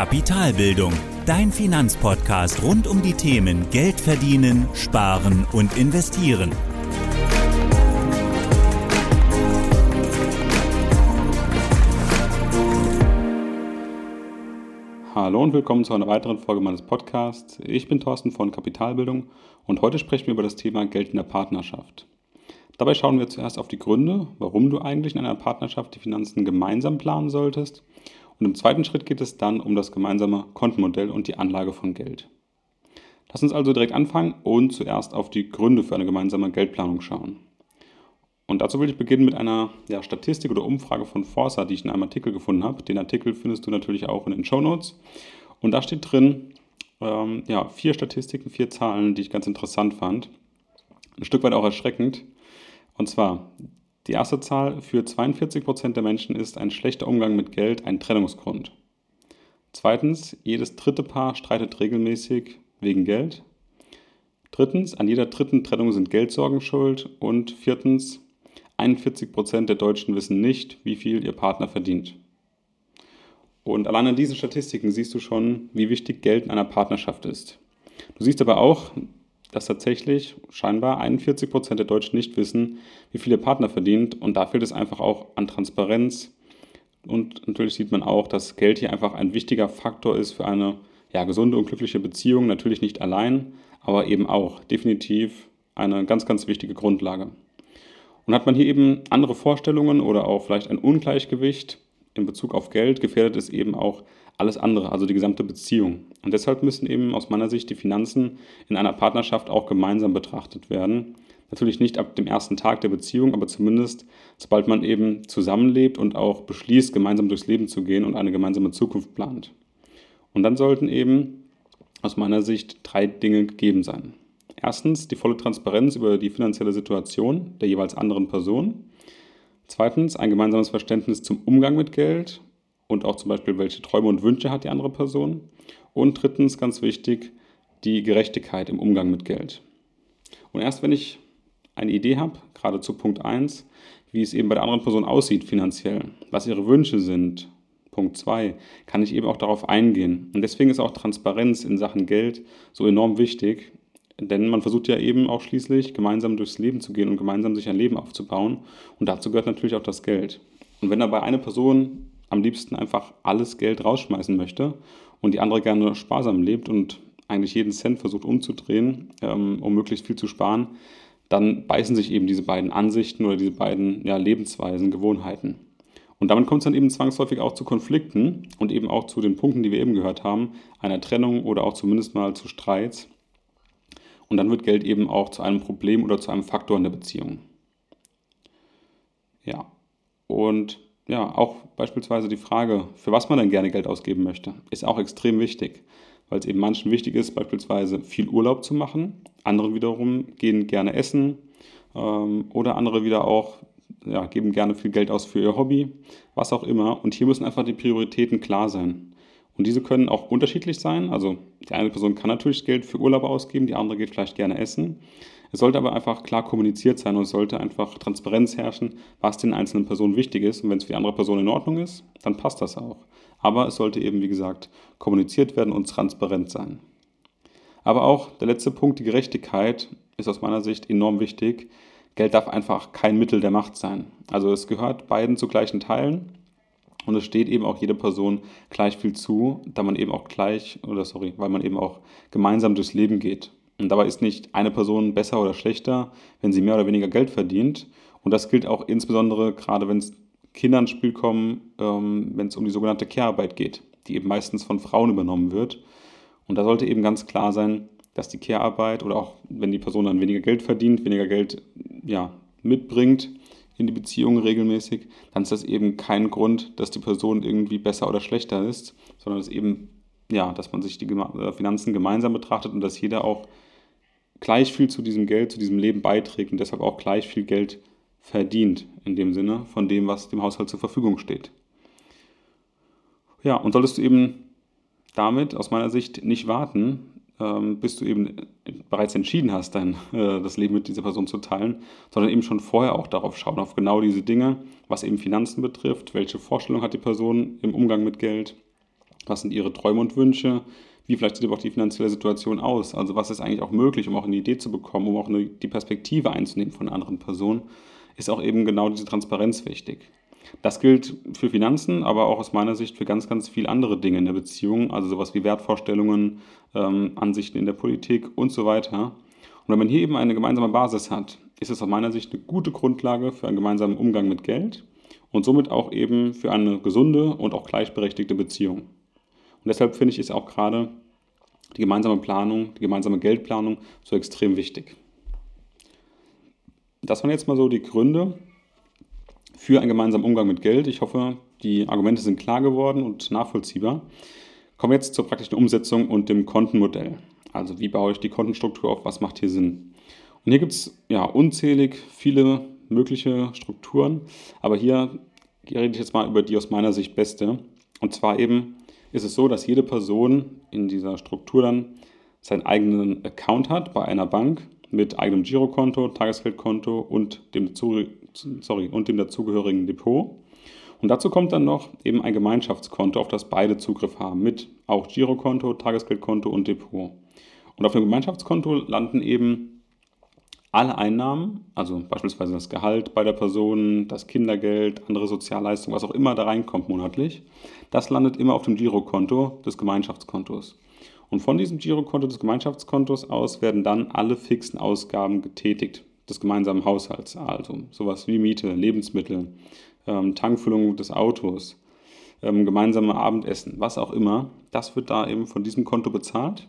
Kapitalbildung, dein Finanzpodcast rund um die Themen Geld verdienen, sparen und investieren. Hallo und willkommen zu einer weiteren Folge meines Podcasts. Ich bin Thorsten von Kapitalbildung und heute sprechen wir über das Thema Geld in der Partnerschaft. Dabei schauen wir zuerst auf die Gründe, warum du eigentlich in einer Partnerschaft die Finanzen gemeinsam planen solltest. Und im zweiten Schritt geht es dann um das gemeinsame Kontenmodell und die Anlage von Geld. Lass uns also direkt anfangen und zuerst auf die Gründe für eine gemeinsame Geldplanung schauen. Und dazu will ich beginnen mit einer ja, Statistik oder Umfrage von Forsa, die ich in einem Artikel gefunden habe. Den Artikel findest du natürlich auch in den Show Notes. Und da steht drin ähm, ja, vier Statistiken, vier Zahlen, die ich ganz interessant fand. Ein Stück weit auch erschreckend. Und zwar, die erste Zahl, für 42% der Menschen ist ein schlechter Umgang mit Geld ein Trennungsgrund. Zweitens, jedes dritte Paar streitet regelmäßig wegen Geld. Drittens, an jeder dritten Trennung sind Geldsorgen schuld. Und viertens, 41% der Deutschen wissen nicht, wie viel ihr Partner verdient. Und allein an diesen Statistiken siehst du schon, wie wichtig Geld in einer Partnerschaft ist. Du siehst aber auch, dass tatsächlich scheinbar 41 Prozent der Deutschen nicht wissen, wie viel ihr Partner verdient. Und da fehlt es einfach auch an Transparenz. Und natürlich sieht man auch, dass Geld hier einfach ein wichtiger Faktor ist für eine ja, gesunde und glückliche Beziehung. Natürlich nicht allein, aber eben auch definitiv eine ganz, ganz wichtige Grundlage. Und hat man hier eben andere Vorstellungen oder auch vielleicht ein Ungleichgewicht in Bezug auf Geld, gefährdet es eben auch alles andere, also die gesamte Beziehung. Und deshalb müssen eben aus meiner Sicht die Finanzen in einer Partnerschaft auch gemeinsam betrachtet werden. Natürlich nicht ab dem ersten Tag der Beziehung, aber zumindest sobald man eben zusammenlebt und auch beschließt, gemeinsam durchs Leben zu gehen und eine gemeinsame Zukunft plant. Und dann sollten eben aus meiner Sicht drei Dinge gegeben sein. Erstens die volle Transparenz über die finanzielle Situation der jeweils anderen Person. Zweitens ein gemeinsames Verständnis zum Umgang mit Geld und auch zum Beispiel, welche Träume und Wünsche hat die andere Person. Und drittens, ganz wichtig, die Gerechtigkeit im Umgang mit Geld. Und erst wenn ich eine Idee habe, gerade zu Punkt 1, wie es eben bei der anderen Person aussieht finanziell, was ihre Wünsche sind, Punkt 2, kann ich eben auch darauf eingehen. Und deswegen ist auch Transparenz in Sachen Geld so enorm wichtig, denn man versucht ja eben auch schließlich gemeinsam durchs Leben zu gehen und gemeinsam sich ein Leben aufzubauen. Und dazu gehört natürlich auch das Geld. Und wenn dabei eine Person am liebsten einfach alles Geld rausschmeißen möchte und die andere gerne sparsam lebt und eigentlich jeden Cent versucht umzudrehen, ähm, um möglichst viel zu sparen, dann beißen sich eben diese beiden Ansichten oder diese beiden ja, Lebensweisen, Gewohnheiten. Und damit kommt es dann eben zwangsläufig auch zu Konflikten und eben auch zu den Punkten, die wir eben gehört haben, einer Trennung oder auch zumindest mal zu Streits. Und dann wird Geld eben auch zu einem Problem oder zu einem Faktor in der Beziehung. Ja, und ja, auch beispielsweise die Frage, für was man denn gerne Geld ausgeben möchte, ist auch extrem wichtig, weil es eben manchen wichtig ist, beispielsweise viel Urlaub zu machen. Andere wiederum gehen gerne essen ähm, oder andere wieder auch ja, geben gerne viel Geld aus für ihr Hobby, was auch immer. Und hier müssen einfach die Prioritäten klar sein. Und diese können auch unterschiedlich sein. Also die eine Person kann natürlich Geld für Urlaub ausgeben, die andere geht vielleicht gerne essen. Es sollte aber einfach klar kommuniziert sein und es sollte einfach Transparenz herrschen, was den einzelnen Personen wichtig ist. Und wenn es für die andere Person in Ordnung ist, dann passt das auch. Aber es sollte eben, wie gesagt, kommuniziert werden und transparent sein. Aber auch der letzte Punkt, die Gerechtigkeit, ist aus meiner Sicht enorm wichtig. Geld darf einfach kein Mittel der Macht sein. Also es gehört beiden zu gleichen Teilen und es steht eben auch jeder Person gleich viel zu, da man eben auch gleich, oder sorry, weil man eben auch gemeinsam durchs Leben geht. Und dabei ist nicht eine Person besser oder schlechter, wenn sie mehr oder weniger Geld verdient. Und das gilt auch insbesondere gerade, wenn es Kinder ins Spiel kommen, ähm, wenn es um die sogenannte Care-Arbeit geht, die eben meistens von Frauen übernommen wird. Und da sollte eben ganz klar sein, dass die Care-Arbeit oder auch wenn die Person dann weniger Geld verdient, weniger Geld ja, mitbringt in die Beziehung regelmäßig, dann ist das eben kein Grund, dass die Person irgendwie besser oder schlechter ist, sondern es eben ja, dass man sich die äh, Finanzen gemeinsam betrachtet und dass jeder auch gleich viel zu diesem Geld, zu diesem Leben beiträgt und deshalb auch gleich viel Geld verdient, in dem Sinne von dem, was dem Haushalt zur Verfügung steht. Ja, und solltest du eben damit aus meiner Sicht nicht warten, ähm, bis du eben bereits entschieden hast, dein, äh, das Leben mit dieser Person zu teilen, sondern eben schon vorher auch darauf schauen, auf genau diese Dinge, was eben Finanzen betrifft, welche Vorstellung hat die Person im Umgang mit Geld Was sind ihre Träume und Wünsche? Wie vielleicht sieht aber auch die finanzielle Situation aus? Also was ist eigentlich auch möglich, um auch eine Idee zu bekommen, um auch eine, die Perspektive einzunehmen von anderen Person, ist auch eben genau diese Transparenz wichtig. Das gilt für Finanzen, aber auch aus meiner Sicht für ganz, ganz viele andere Dinge in der Beziehung, also sowas wie Wertvorstellungen, ähm, Ansichten in der Politik und so weiter. Und wenn man hier eben eine gemeinsame Basis hat, ist es aus meiner Sicht eine gute Grundlage für einen gemeinsamen Umgang mit Geld und somit auch eben für eine gesunde und auch gleichberechtigte Beziehung. Und deshalb finde ich, ist auch gerade die gemeinsame Planung, die gemeinsame Geldplanung so extrem wichtig. Das waren jetzt mal so die Gründe, für einen gemeinsamen Umgang mit Geld. Ich hoffe, die Argumente sind klar geworden und nachvollziehbar. Kommen wir jetzt zur praktischen Umsetzung und dem Kontenmodell. Also wie baue ich die Kontenstruktur auf, was macht hier Sinn? Und hier gibt es ja unzählig viele mögliche Strukturen, aber hier rede ich jetzt mal über die aus meiner Sicht beste. Und zwar eben ist es so, dass jede Person in dieser Struktur dann seinen eigenen Account hat bei einer Bank mit eigenem Girokonto, Tagesgeldkonto und dem sorry, und dem dazugehörigen Depot. Und dazu kommt dann noch eben ein Gemeinschaftskonto, auf das beide Zugriff haben, mit auch Girokonto, Tagesgeldkonto und Depot. Und auf dem Gemeinschaftskonto landen eben alle Einnahmen, also beispielsweise das Gehalt bei der Person, das Kindergeld, andere Sozialleistungen, was auch immer da reinkommt monatlich, das landet immer auf dem Girokonto des Gemeinschaftskontos. Und von diesem Girokonto des Gemeinschaftskontos aus werden dann alle fixen Ausgaben getätigt des gemeinsamen Haushalts, also sowas wie Miete, Lebensmittel, ähm, Tankfüllung des Autos, ähm, gemeinsame Abendessen, was auch immer, das wird da eben von diesem Konto bezahlt.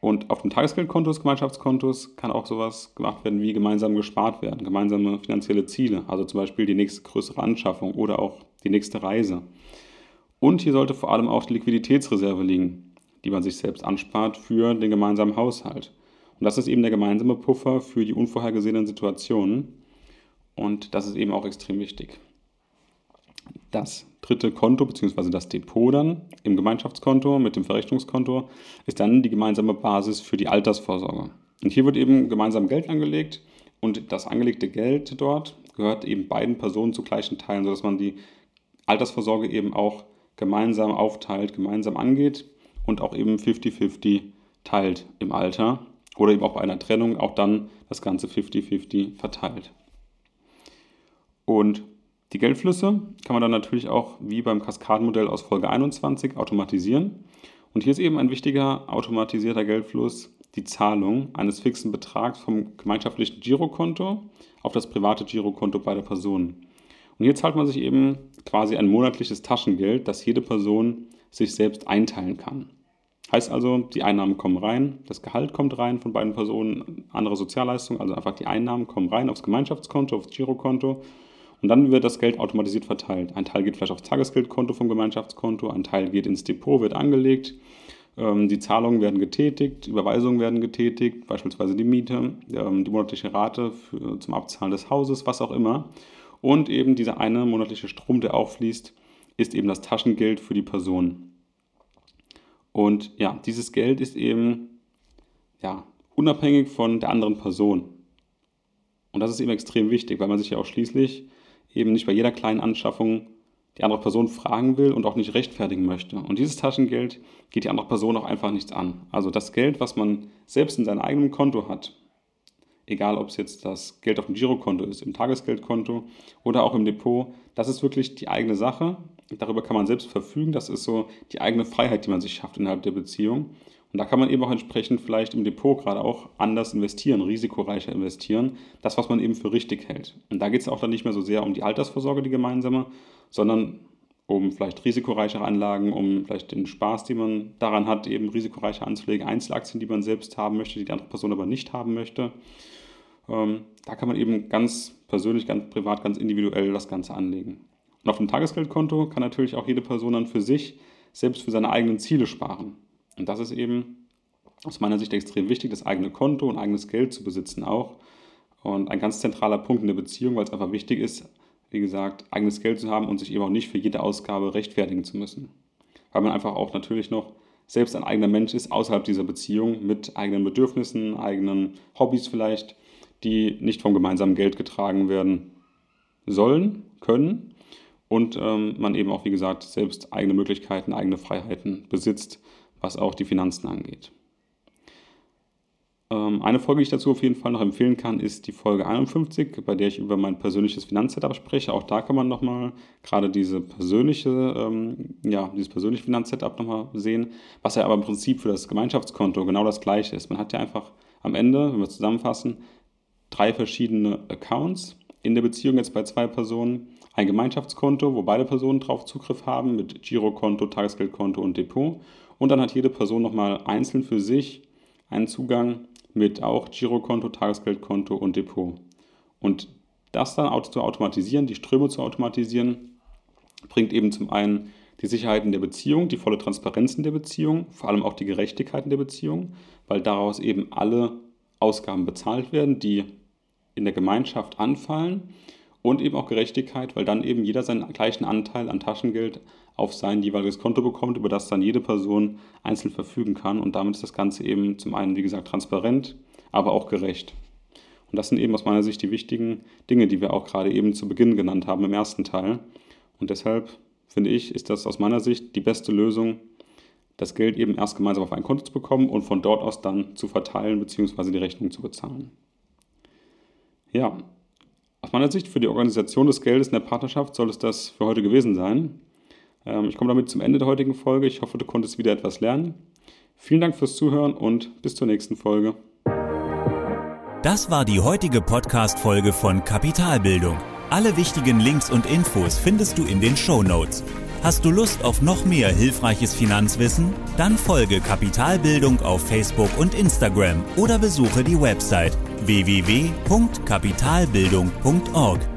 Und auf dem Tagesgeldkonto des Gemeinschaftskontos kann auch sowas gemacht werden wie gemeinsam gespart werden, gemeinsame finanzielle Ziele, also zum Beispiel die nächste größere Anschaffung oder auch die nächste Reise. Und hier sollte vor allem auch die Liquiditätsreserve liegen, die man sich selbst anspart für den gemeinsamen Haushalt. Und das ist eben der gemeinsame Puffer für die unvorhergesehenen Situationen. Und das ist eben auch extrem wichtig. Das dritte Konto bzw. das Depot dann im Gemeinschaftskonto mit dem Verrechnungskonto ist dann die gemeinsame Basis für die Altersvorsorge. Und hier wird eben gemeinsam Geld angelegt und das angelegte Geld dort gehört eben beiden Personen zu gleichen Teilen, sodass man die Altersvorsorge eben auch gemeinsam aufteilt, gemeinsam angeht und auch eben 50-50 teilt im Alter oder eben auch bei einer Trennung auch dann das Ganze 50-50 verteilt. Und die Geldflüsse kann man dann natürlich auch wie beim Kaskadenmodell aus Folge 21 automatisieren. Und hier ist eben ein wichtiger automatisierter Geldfluss die Zahlung eines fixen Betrags vom gemeinschaftlichen Girokonto auf das private Girokonto beider Personen. Und hier zahlt man sich eben quasi ein monatliches Taschengeld, das jede Person sich selbst einteilen kann. Heißt also, die Einnahmen kommen rein, das Gehalt kommt rein von beiden Personen, andere Sozialleistungen, also einfach die Einnahmen kommen rein aufs Gemeinschaftskonto, aufs Girokonto und dann wird das Geld automatisiert verteilt. Ein Teil geht vielleicht aufs Tagesgeldkonto vom Gemeinschaftskonto, ein Teil geht ins Depot, wird angelegt, ähm, die Zahlungen werden getätigt, Überweisungen werden getätigt, beispielsweise die Miete, ähm, die monatliche Rate für, zum Abzahlen des Hauses, was auch immer. Und eben dieser eine monatliche Strom, der auch fließt, ist eben das Taschengeld für die Person. Und ja, dieses Geld ist eben ja, unabhängig von der anderen Person. Und das ist eben extrem wichtig, weil man sich ja auch schließlich eben nicht bei jeder kleinen Anschaffung die andere Person fragen will und auch nicht rechtfertigen möchte. Und dieses Taschengeld geht die andere Person auch einfach nichts an. Also das Geld, was man selbst in seinem eigenen Konto hat, egal ob es jetzt das Geld auf dem Girokonto ist, im Tagesgeldkonto oder auch im Depot, das ist wirklich die eigene Sache. Darüber kann man selbst verfügen. Das ist so die eigene Freiheit, die man sich schafft innerhalb der Beziehung. Und da kann man eben auch entsprechend vielleicht im Depot gerade auch anders investieren, risikoreicher investieren, das, was man eben für richtig hält. Und da geht es auch dann nicht mehr so sehr um die Altersvorsorge, die gemeinsame, sondern um vielleicht risikoreichere Anlagen, um vielleicht den Spaß, den man daran hat, eben risikoreicher anzulegen, Einzelaktien, die man selbst haben möchte, die die andere Person aber nicht haben möchte. Ähm, da kann man eben ganz persönlich, ganz privat, ganz individuell das Ganze anlegen. Und auf dem Tagesgeldkonto kann natürlich auch jede Person dann für sich selbst für seine eigenen Ziele sparen. Und das ist eben aus meiner Sicht extrem wichtig, das eigene Konto und eigenes Geld zu besitzen auch. Und ein ganz zentraler Punkt in der Beziehung, weil es einfach wichtig ist, wie gesagt, eigenes Geld zu haben und sich eben auch nicht für jede Ausgabe rechtfertigen zu müssen. Weil man einfach auch natürlich noch selbst ein eigener Mensch ist außerhalb dieser Beziehung mit eigenen Bedürfnissen, eigenen Hobbys vielleicht, die nicht vom gemeinsamen Geld getragen werden sollen, können und ähm, man eben auch, wie gesagt, selbst eigene Möglichkeiten, eigene Freiheiten besitzt, was auch die Finanzen angeht. Ähm, eine Folge, die ich dazu auf jeden Fall noch empfehlen kann, ist die Folge 51, bei der ich über mein persönliches Finanzsetup spreche. Auch da kann man nochmal gerade diese persönliche, ähm, ja, dieses persönliche Finanzsetup nochmal sehen, was ja aber im Prinzip für das Gemeinschaftskonto genau das gleiche ist. Man hat ja einfach am Ende, wenn wir zusammenfassen, drei verschiedene Accounts in der Beziehung jetzt bei zwei Personen. Ein Gemeinschaftskonto, wo beide Personen drauf Zugriff haben mit Girokonto, Tagesgeldkonto und Depot. Und dann hat jede Person nochmal einzeln für sich einen Zugang mit auch Girokonto, Tagesgeldkonto und Depot. Und das dann zu automatisieren, die Ströme zu automatisieren, bringt eben zum einen die Sicherheit in der Beziehung, die volle Transparenz in der Beziehung, vor allem auch die Gerechtigkeit in der Beziehung, weil daraus eben alle Ausgaben bezahlt werden, die in der Gemeinschaft anfallen und eben auch Gerechtigkeit, weil dann eben jeder seinen gleichen Anteil an Taschengeld auf sein jeweiliges Konto bekommt, über das dann jede Person einzeln verfügen kann. Und damit ist das Ganze eben zum einen, wie gesagt, transparent, aber auch gerecht. Und das sind eben aus meiner Sicht die wichtigen Dinge, die wir auch gerade eben zu Beginn genannt haben im ersten Teil. Und deshalb finde ich, ist das aus meiner Sicht die beste Lösung, das Geld eben erst gemeinsam auf ein Konto zu bekommen und von dort aus dann zu verteilen bzw. die Rechnung zu bezahlen. Ja, aus meiner Sicht für die Organisation des Geldes in der Partnerschaft soll es das für heute gewesen sein. Ähm, ich komme damit zum Ende der heutigen Folge. Ich hoffe, du konntest wieder etwas lernen. Vielen Dank fürs Zuhören und bis zur nächsten Folge. Das war die heutige Podcast-Folge von Kapitalbildung. Alle wichtigen Links und Infos findest du in den Show Notes. Hast du Lust auf noch mehr hilfreiches Finanzwissen? Dann folge Kapitalbildung auf Facebook und Instagram oder besuche die Website www.kapitalbildung.org.